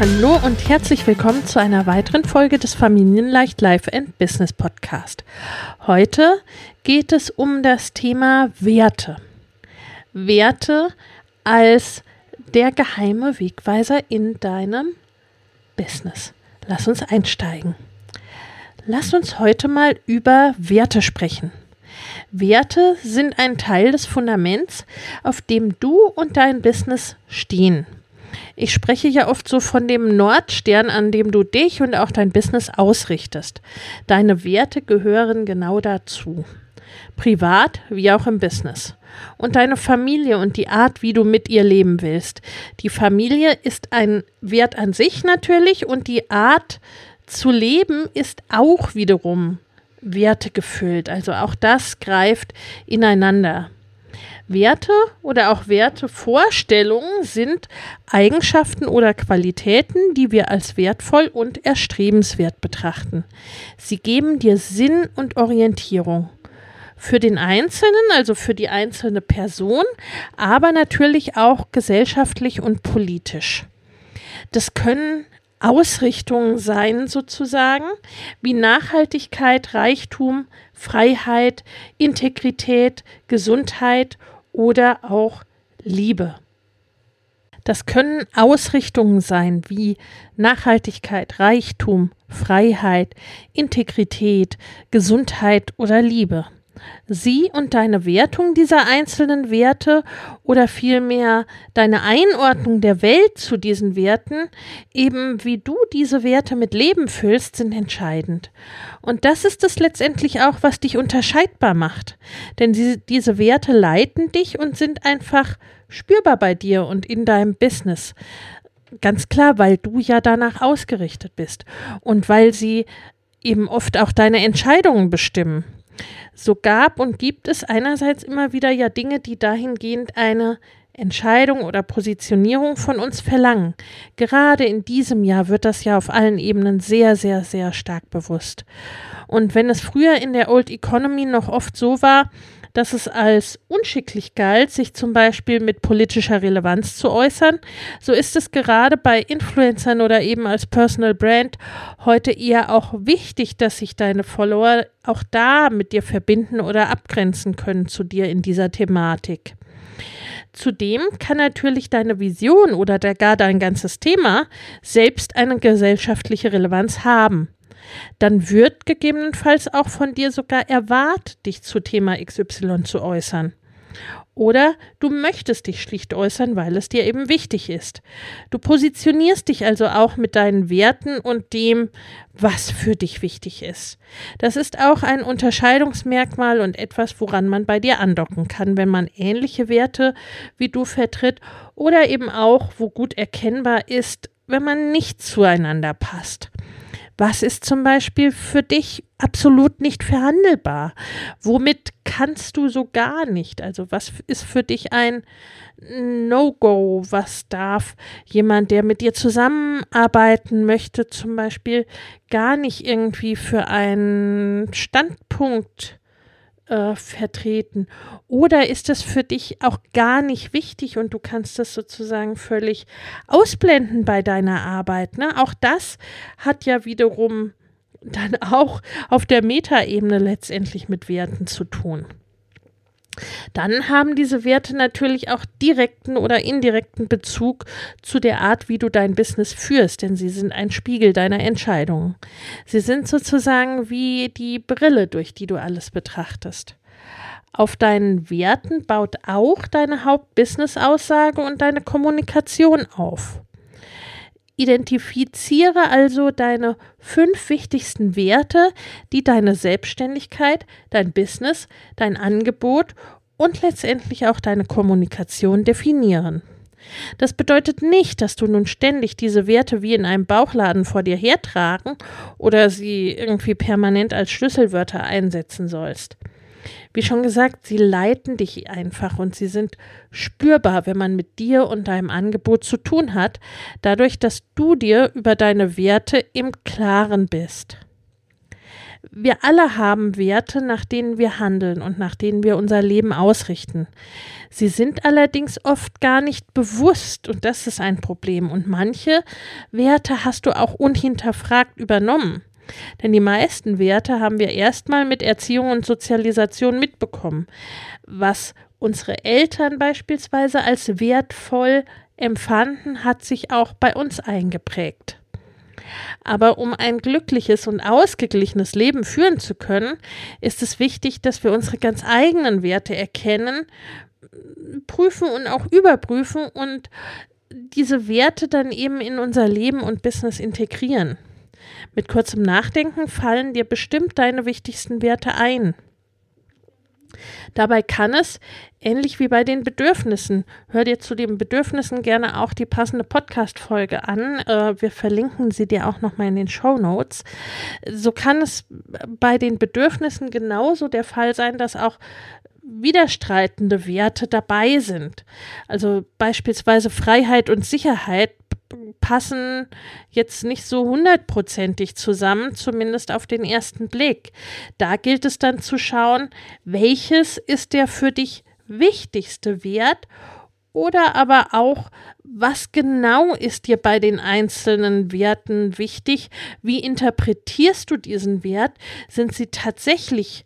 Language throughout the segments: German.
Hallo und herzlich willkommen zu einer weiteren Folge des Familienleicht Life and Business Podcast. Heute geht es um das Thema Werte. Werte als der geheime Wegweiser in deinem Business. Lass uns einsteigen. Lass uns heute mal über Werte sprechen. Werte sind ein Teil des Fundaments, auf dem du und dein Business stehen. Ich spreche ja oft so von dem Nordstern, an dem du dich und auch dein Business ausrichtest. Deine Werte gehören genau dazu. Privat wie auch im Business. Und deine Familie und die Art, wie du mit ihr leben willst. Die Familie ist ein Wert an sich natürlich und die Art zu leben ist auch wiederum Werte gefüllt. Also auch das greift ineinander. Werte oder auch Wertevorstellungen sind Eigenschaften oder Qualitäten, die wir als wertvoll und erstrebenswert betrachten. Sie geben dir Sinn und Orientierung. Für den Einzelnen, also für die einzelne Person, aber natürlich auch gesellschaftlich und politisch. Das können Ausrichtungen sein, sozusagen, wie Nachhaltigkeit, Reichtum, Freiheit, Integrität, Gesundheit oder auch Liebe. Das können Ausrichtungen sein wie Nachhaltigkeit, Reichtum, Freiheit, Integrität, Gesundheit oder Liebe. Sie und deine Wertung dieser einzelnen Werte oder vielmehr deine Einordnung der Welt zu diesen Werten, eben wie du diese Werte mit Leben füllst, sind entscheidend. Und das ist es letztendlich auch, was dich unterscheidbar macht. Denn diese, diese Werte leiten dich und sind einfach spürbar bei dir und in deinem Business. Ganz klar, weil du ja danach ausgerichtet bist und weil sie eben oft auch deine Entscheidungen bestimmen. So gab und gibt es einerseits immer wieder ja Dinge, die dahingehend eine Entscheidung oder Positionierung von uns verlangen. Gerade in diesem Jahr wird das ja auf allen Ebenen sehr, sehr, sehr stark bewusst. Und wenn es früher in der Old Economy noch oft so war, dass es als unschicklich galt, sich zum Beispiel mit politischer Relevanz zu äußern, so ist es gerade bei Influencern oder eben als Personal Brand heute eher auch wichtig, dass sich deine Follower auch da mit dir verbinden oder abgrenzen können zu dir in dieser Thematik. Zudem kann natürlich deine Vision oder gar dein ganzes Thema selbst eine gesellschaftliche Relevanz haben dann wird gegebenenfalls auch von dir sogar erwartet, dich zu Thema XY zu äußern. Oder du möchtest dich schlicht äußern, weil es dir eben wichtig ist. Du positionierst dich also auch mit deinen Werten und dem, was für dich wichtig ist. Das ist auch ein Unterscheidungsmerkmal und etwas, woran man bei dir andocken kann, wenn man ähnliche Werte wie du vertritt oder eben auch, wo gut erkennbar ist, wenn man nicht zueinander passt. Was ist zum Beispiel für dich absolut nicht verhandelbar? Womit kannst du so gar nicht? Also was ist für dich ein No-Go? Was darf jemand, der mit dir zusammenarbeiten möchte, zum Beispiel gar nicht irgendwie für einen Standpunkt äh, vertreten? Oder ist es für dich auch gar nicht wichtig und du kannst das sozusagen völlig ausblenden bei deiner Arbeit? Ne? Auch das hat ja wiederum dann auch auf der Metaebene letztendlich mit Werten zu tun. Dann haben diese Werte natürlich auch direkten oder indirekten Bezug zu der Art, wie du dein Business führst, denn sie sind ein Spiegel deiner Entscheidungen. Sie sind sozusagen wie die Brille, durch die du alles betrachtest. Auf deinen Werten baut auch deine Hauptbusiness-Aussage und deine Kommunikation auf. Identifiziere also deine fünf wichtigsten Werte, die deine Selbstständigkeit, dein Business, dein Angebot und letztendlich auch deine Kommunikation definieren. Das bedeutet nicht, dass du nun ständig diese Werte wie in einem Bauchladen vor dir hertragen oder sie irgendwie permanent als Schlüsselwörter einsetzen sollst. Wie schon gesagt, sie leiten dich einfach und sie sind spürbar, wenn man mit dir und deinem Angebot zu tun hat, dadurch, dass du dir über deine Werte im Klaren bist. Wir alle haben Werte, nach denen wir handeln und nach denen wir unser Leben ausrichten. Sie sind allerdings oft gar nicht bewusst und das ist ein Problem. Und manche Werte hast du auch unhinterfragt übernommen. Denn die meisten Werte haben wir erstmal mit Erziehung und Sozialisation mitbekommen, was unsere Eltern beispielsweise als wertvoll empfanden, hat sich auch bei uns eingeprägt. Aber um ein glückliches und ausgeglichenes Leben führen zu können, ist es wichtig, dass wir unsere ganz eigenen Werte erkennen, prüfen und auch überprüfen und diese Werte dann eben in unser Leben und Business integrieren. Mit kurzem Nachdenken fallen dir bestimmt deine wichtigsten Werte ein. Dabei kann es, ähnlich wie bei den Bedürfnissen, hör dir zu den Bedürfnissen gerne auch die passende Podcast-Folge an. Äh, wir verlinken sie dir auch nochmal in den Show Notes. So kann es bei den Bedürfnissen genauso der Fall sein, dass auch widerstreitende Werte dabei sind. Also beispielsweise Freiheit und Sicherheit passen jetzt nicht so hundertprozentig zusammen, zumindest auf den ersten Blick. Da gilt es dann zu schauen, welches ist der für dich wichtigste Wert oder aber auch, was genau ist dir bei den einzelnen Werten wichtig? Wie interpretierst du diesen Wert? Sind sie tatsächlich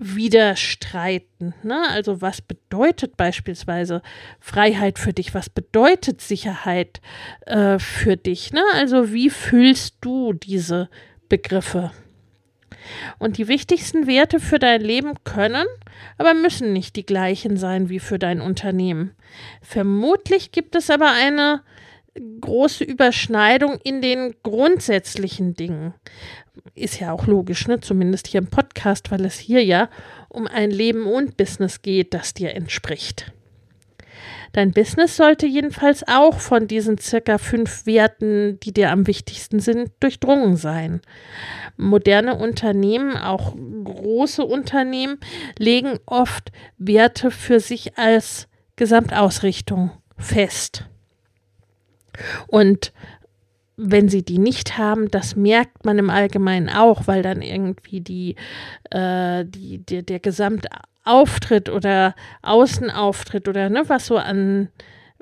widerstreitend. Ne? Also was bedeutet beispielsweise Freiheit für dich? Was bedeutet Sicherheit äh, für dich? Ne? Also wie fühlst du diese Begriffe? Und die wichtigsten Werte für dein Leben können, aber müssen nicht die gleichen sein wie für dein Unternehmen. Vermutlich gibt es aber eine große Überschneidung in den grundsätzlichen Dingen. Ist ja auch logisch, ne? zumindest hier im Podcast, weil es hier ja um ein Leben und Business geht, das dir entspricht. Dein Business sollte jedenfalls auch von diesen circa fünf Werten, die dir am wichtigsten sind, durchdrungen sein. Moderne Unternehmen, auch große Unternehmen, legen oft Werte für sich als Gesamtausrichtung fest. Und wenn sie die nicht haben, das merkt man im Allgemeinen auch, weil dann irgendwie die, äh, die, die, der Gesamtauftritt oder Außenauftritt oder ne, was so an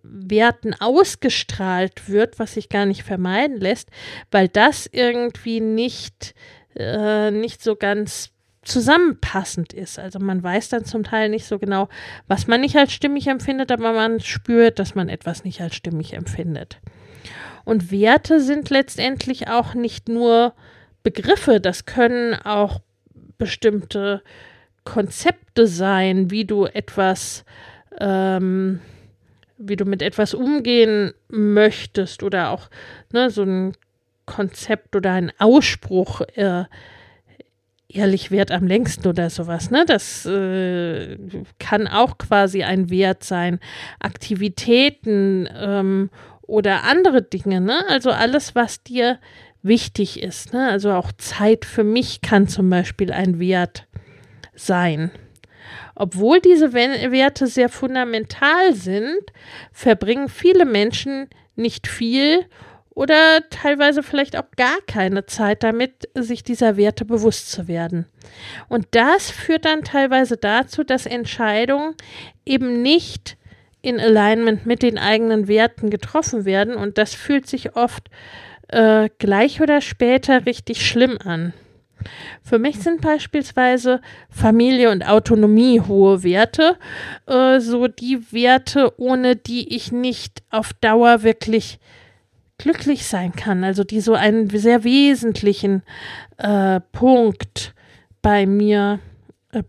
Werten ausgestrahlt wird, was sich gar nicht vermeiden lässt, weil das irgendwie nicht, äh, nicht so ganz zusammenpassend ist. Also man weiß dann zum Teil nicht so genau, was man nicht als stimmig empfindet, aber man spürt, dass man etwas nicht als stimmig empfindet. Und Werte sind letztendlich auch nicht nur Begriffe, das können auch bestimmte Konzepte sein, wie du etwas, ähm, wie du mit etwas umgehen möchtest oder auch ne, so ein Konzept oder ein Ausspruch, äh, ehrlich wert am längsten oder sowas, ne? Das äh, kann auch quasi ein Wert sein. Aktivitäten ähm, oder andere Dinge, ne? Also alles, was dir wichtig ist, ne? Also auch Zeit für mich kann zum Beispiel ein Wert sein. Obwohl diese Werte sehr fundamental sind, verbringen viele Menschen nicht viel oder teilweise vielleicht auch gar keine Zeit damit, sich dieser Werte bewusst zu werden. Und das führt dann teilweise dazu, dass Entscheidungen eben nicht in Alignment mit den eigenen Werten getroffen werden und das fühlt sich oft äh, gleich oder später richtig schlimm an. Für mich sind beispielsweise Familie und Autonomie hohe Werte, äh, so die Werte, ohne die ich nicht auf Dauer wirklich glücklich sein kann, also die so einen sehr wesentlichen äh, Punkt bei mir äh,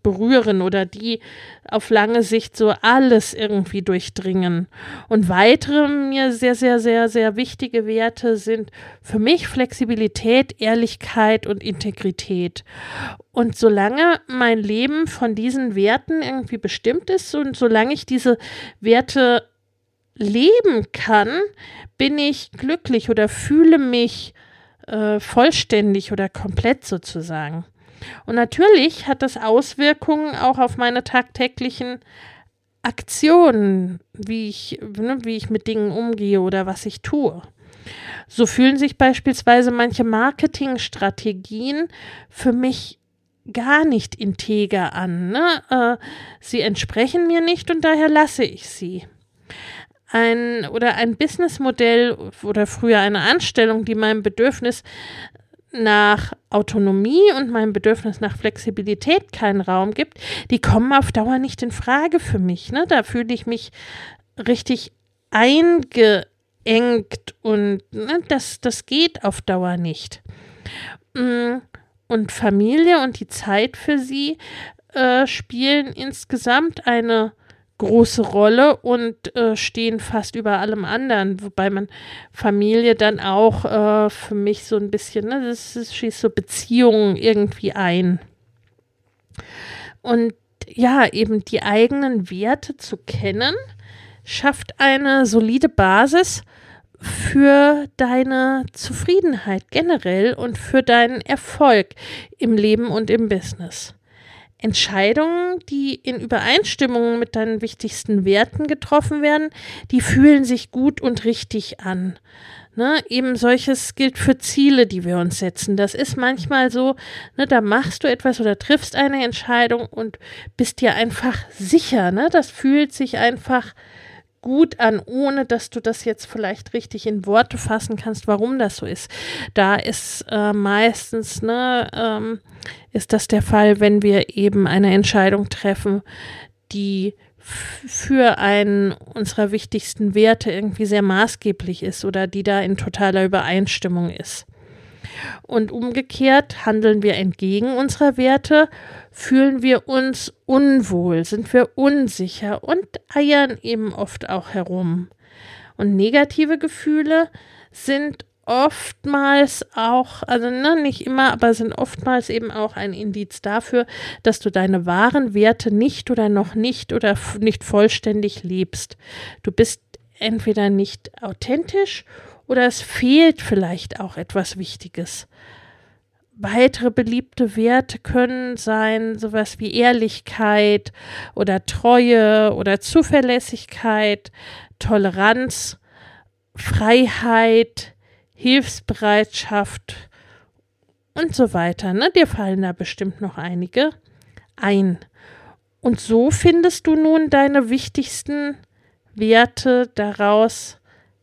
berühren oder die auf lange Sicht so alles irgendwie durchdringen. Und weitere mir sehr, sehr, sehr, sehr wichtige Werte sind für mich Flexibilität, Ehrlichkeit und Integrität. Und solange mein Leben von diesen Werten irgendwie bestimmt ist und solange ich diese Werte leben kann, bin ich glücklich oder fühle mich äh, vollständig oder komplett sozusagen. Und natürlich hat das Auswirkungen auch auf meine tagtäglichen Aktionen, wie ich, ne, wie ich mit Dingen umgehe oder was ich tue. So fühlen sich beispielsweise manche Marketingstrategien für mich gar nicht integer an. Ne? Äh, sie entsprechen mir nicht und daher lasse ich sie. Ein oder ein Businessmodell oder früher eine Anstellung, die meinem Bedürfnis nach Autonomie und meinem Bedürfnis nach Flexibilität keinen Raum gibt, die kommen auf Dauer nicht in Frage für mich. Ne? Da fühle ich mich richtig eingeengt und ne, das, das geht auf Dauer nicht. Mm, und Familie und die Zeit für sie äh, spielen insgesamt eine große Rolle und äh, stehen fast über allem anderen, wobei man Familie dann auch äh, für mich so ein bisschen, ne, das, das schließt so Beziehungen irgendwie ein. Und ja, eben die eigenen Werte zu kennen, schafft eine solide Basis für deine Zufriedenheit generell und für deinen Erfolg im Leben und im Business. Entscheidungen, die in Übereinstimmung mit deinen wichtigsten Werten getroffen werden, die fühlen sich gut und richtig an. Ne, eben solches gilt für Ziele, die wir uns setzen. Das ist manchmal so, ne, da machst du etwas oder triffst eine Entscheidung und bist dir einfach sicher. Ne? Das fühlt sich einfach gut an, ohne dass du das jetzt vielleicht richtig in Worte fassen kannst, warum das so ist. Da ist äh, meistens, ne, ähm, ist das der Fall, wenn wir eben eine Entscheidung treffen, die für einen unserer wichtigsten Werte irgendwie sehr maßgeblich ist oder die da in totaler Übereinstimmung ist. Und umgekehrt handeln wir entgegen unserer Werte, fühlen wir uns unwohl, sind wir unsicher und eiern eben oft auch herum. Und negative Gefühle sind oftmals auch, also ne, nicht immer, aber sind oftmals eben auch ein Indiz dafür, dass du deine wahren Werte nicht oder noch nicht oder nicht vollständig lebst. Du bist entweder nicht authentisch oder es fehlt vielleicht auch etwas Wichtiges. Weitere beliebte Werte können sein sowas wie Ehrlichkeit oder Treue oder Zuverlässigkeit, Toleranz, Freiheit, Hilfsbereitschaft und so weiter. Ne? Dir fallen da bestimmt noch einige ein. Und so findest du nun deine wichtigsten Werte daraus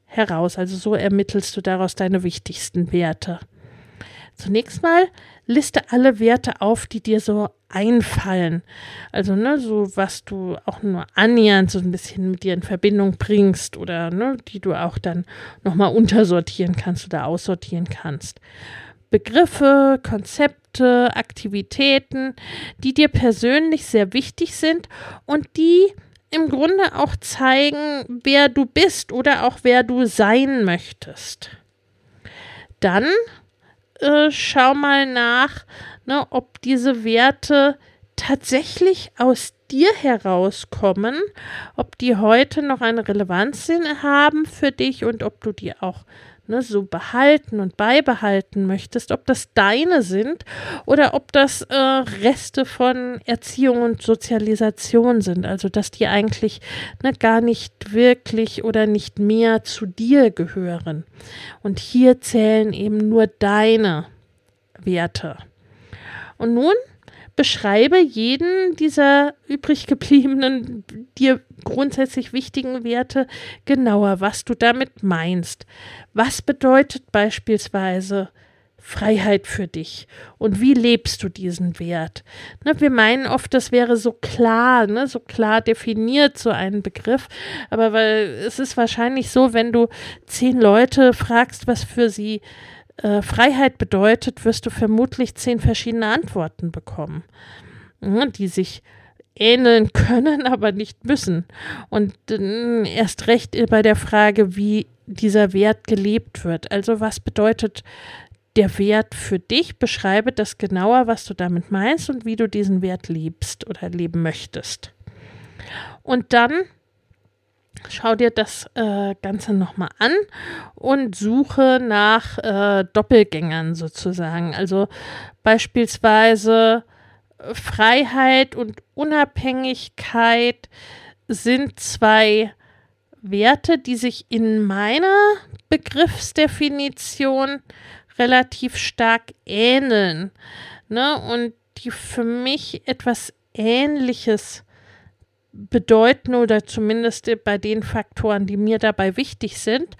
heraus. Also so ermittelst du daraus deine wichtigsten Werte. Zunächst mal liste alle Werte auf, die dir so einfallen. Also, ne, so was du auch nur annähernd so ein bisschen mit dir in Verbindung bringst oder ne, die du auch dann nochmal untersortieren kannst oder aussortieren kannst. Begriffe, Konzepte, Aktivitäten, die dir persönlich sehr wichtig sind und die im Grunde auch zeigen, wer du bist oder auch wer du sein möchtest. Dann äh, schau mal nach, ne, ob diese Werte tatsächlich aus dir herauskommen, ob die heute noch eine Relevanz haben für dich und ob du die auch ne, so behalten und beibehalten möchtest, ob das deine sind oder ob das äh, Reste von Erziehung und Sozialisation sind. Also dass die eigentlich ne, gar nicht wirklich oder nicht mehr zu dir gehören. Und hier zählen eben nur deine Werte. Und nun beschreibe jeden dieser übrig gebliebenen, dir grundsätzlich wichtigen Werte genauer, was du damit meinst. Was bedeutet beispielsweise Freiheit für dich und wie lebst du diesen Wert? Ne, wir meinen oft, das wäre so klar, ne, so klar definiert, so ein Begriff, aber weil es ist wahrscheinlich so, wenn du zehn Leute fragst, was für sie äh, Freiheit bedeutet, wirst du vermutlich zehn verschiedene Antworten bekommen, ne, die sich ähneln können, aber nicht müssen. Und äh, erst recht bei der Frage, wie dieser Wert gelebt wird. Also was bedeutet der Wert für dich, beschreibe das genauer, was du damit meinst und wie du diesen Wert liebst oder leben möchtest. Und dann schau dir das äh, Ganze nochmal an und suche nach äh, Doppelgängern sozusagen. Also beispielsweise Freiheit und Unabhängigkeit sind zwei Werte, die sich in meiner Begriffsdefinition relativ stark ähneln. Ne? Und die für mich etwas Ähnliches bedeuten oder zumindest bei den Faktoren, die mir dabei wichtig sind.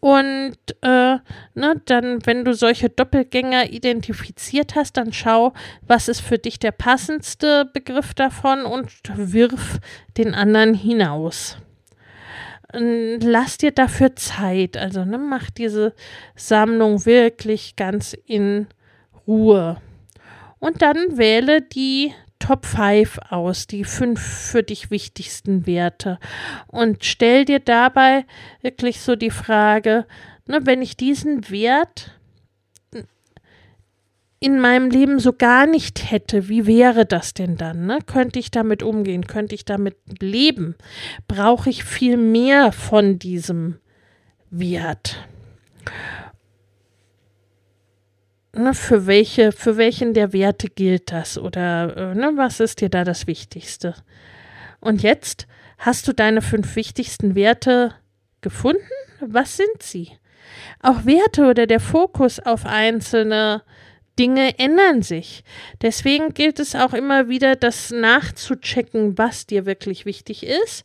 Und äh, ne, dann, wenn du solche Doppelgänger identifiziert hast, dann schau, was ist für dich der passendste Begriff davon und wirf den anderen hinaus lass dir dafür Zeit. Also ne, mach diese Sammlung wirklich ganz in Ruhe. Und dann wähle die Top 5 aus, die fünf für dich wichtigsten Werte. Und stell dir dabei wirklich so die Frage, ne, wenn ich diesen Wert in meinem Leben so gar nicht hätte, wie wäre das denn dann? Ne? Könnte ich damit umgehen? Könnte ich damit leben? Brauche ich viel mehr von diesem Wert? Ne, für, welche, für welchen der Werte gilt das? Oder äh, ne, was ist dir da das Wichtigste? Und jetzt hast du deine fünf wichtigsten Werte gefunden? Was sind sie? Auch Werte oder der Fokus auf einzelne Dinge ändern sich. Deswegen gilt es auch immer wieder, das nachzuchecken, was dir wirklich wichtig ist,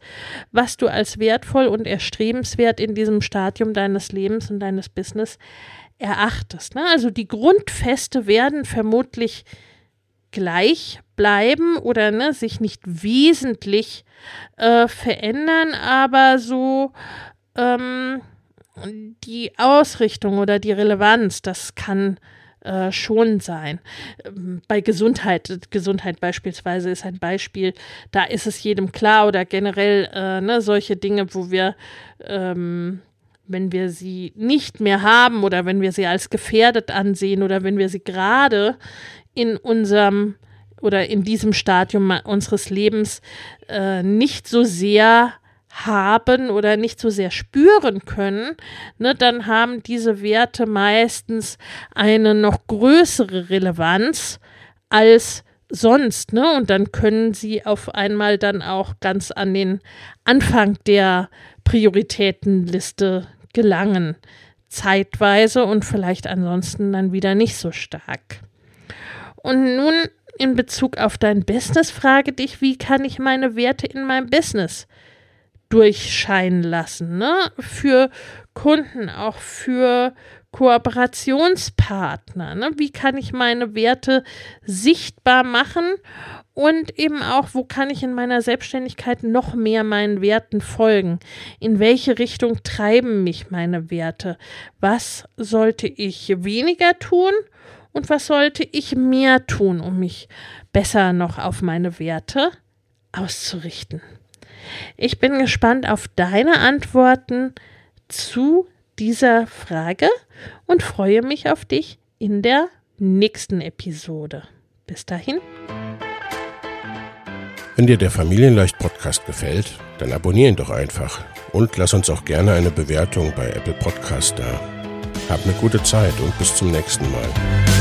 was du als wertvoll und erstrebenswert in diesem Stadium deines Lebens und deines Business erachtest. Ne? Also die Grundfeste werden vermutlich gleich bleiben oder ne, sich nicht wesentlich äh, verändern, aber so ähm, die Ausrichtung oder die Relevanz, das kann äh, schon sein. Ähm, bei Gesundheit, Gesundheit beispielsweise ist ein Beispiel, da ist es jedem klar oder generell äh, ne, solche Dinge, wo wir, ähm, wenn wir sie nicht mehr haben oder wenn wir sie als gefährdet ansehen oder wenn wir sie gerade in unserem oder in diesem Stadium unseres Lebens äh, nicht so sehr haben oder nicht so sehr spüren können, ne, dann haben diese Werte meistens eine noch größere Relevanz als sonst, ne? Und dann können sie auf einmal dann auch ganz an den Anfang der Prioritätenliste gelangen. Zeitweise und vielleicht ansonsten dann wieder nicht so stark. Und nun in Bezug auf dein Business frage dich, wie kann ich meine Werte in meinem Business durchscheinen lassen, ne? Für Kunden, auch für Kooperationspartner, ne? Wie kann ich meine Werte sichtbar machen und eben auch, wo kann ich in meiner Selbstständigkeit noch mehr meinen Werten folgen? In welche Richtung treiben mich meine Werte? Was sollte ich weniger tun und was sollte ich mehr tun, um mich besser noch auf meine Werte auszurichten? Ich bin gespannt auf deine Antworten zu dieser Frage und freue mich auf dich in der nächsten Episode. Bis dahin. Wenn dir der Familienleicht Podcast gefällt, dann abonniere ihn doch einfach und lass uns auch gerne eine Bewertung bei Apple Podcast da. Hab eine gute Zeit und bis zum nächsten Mal.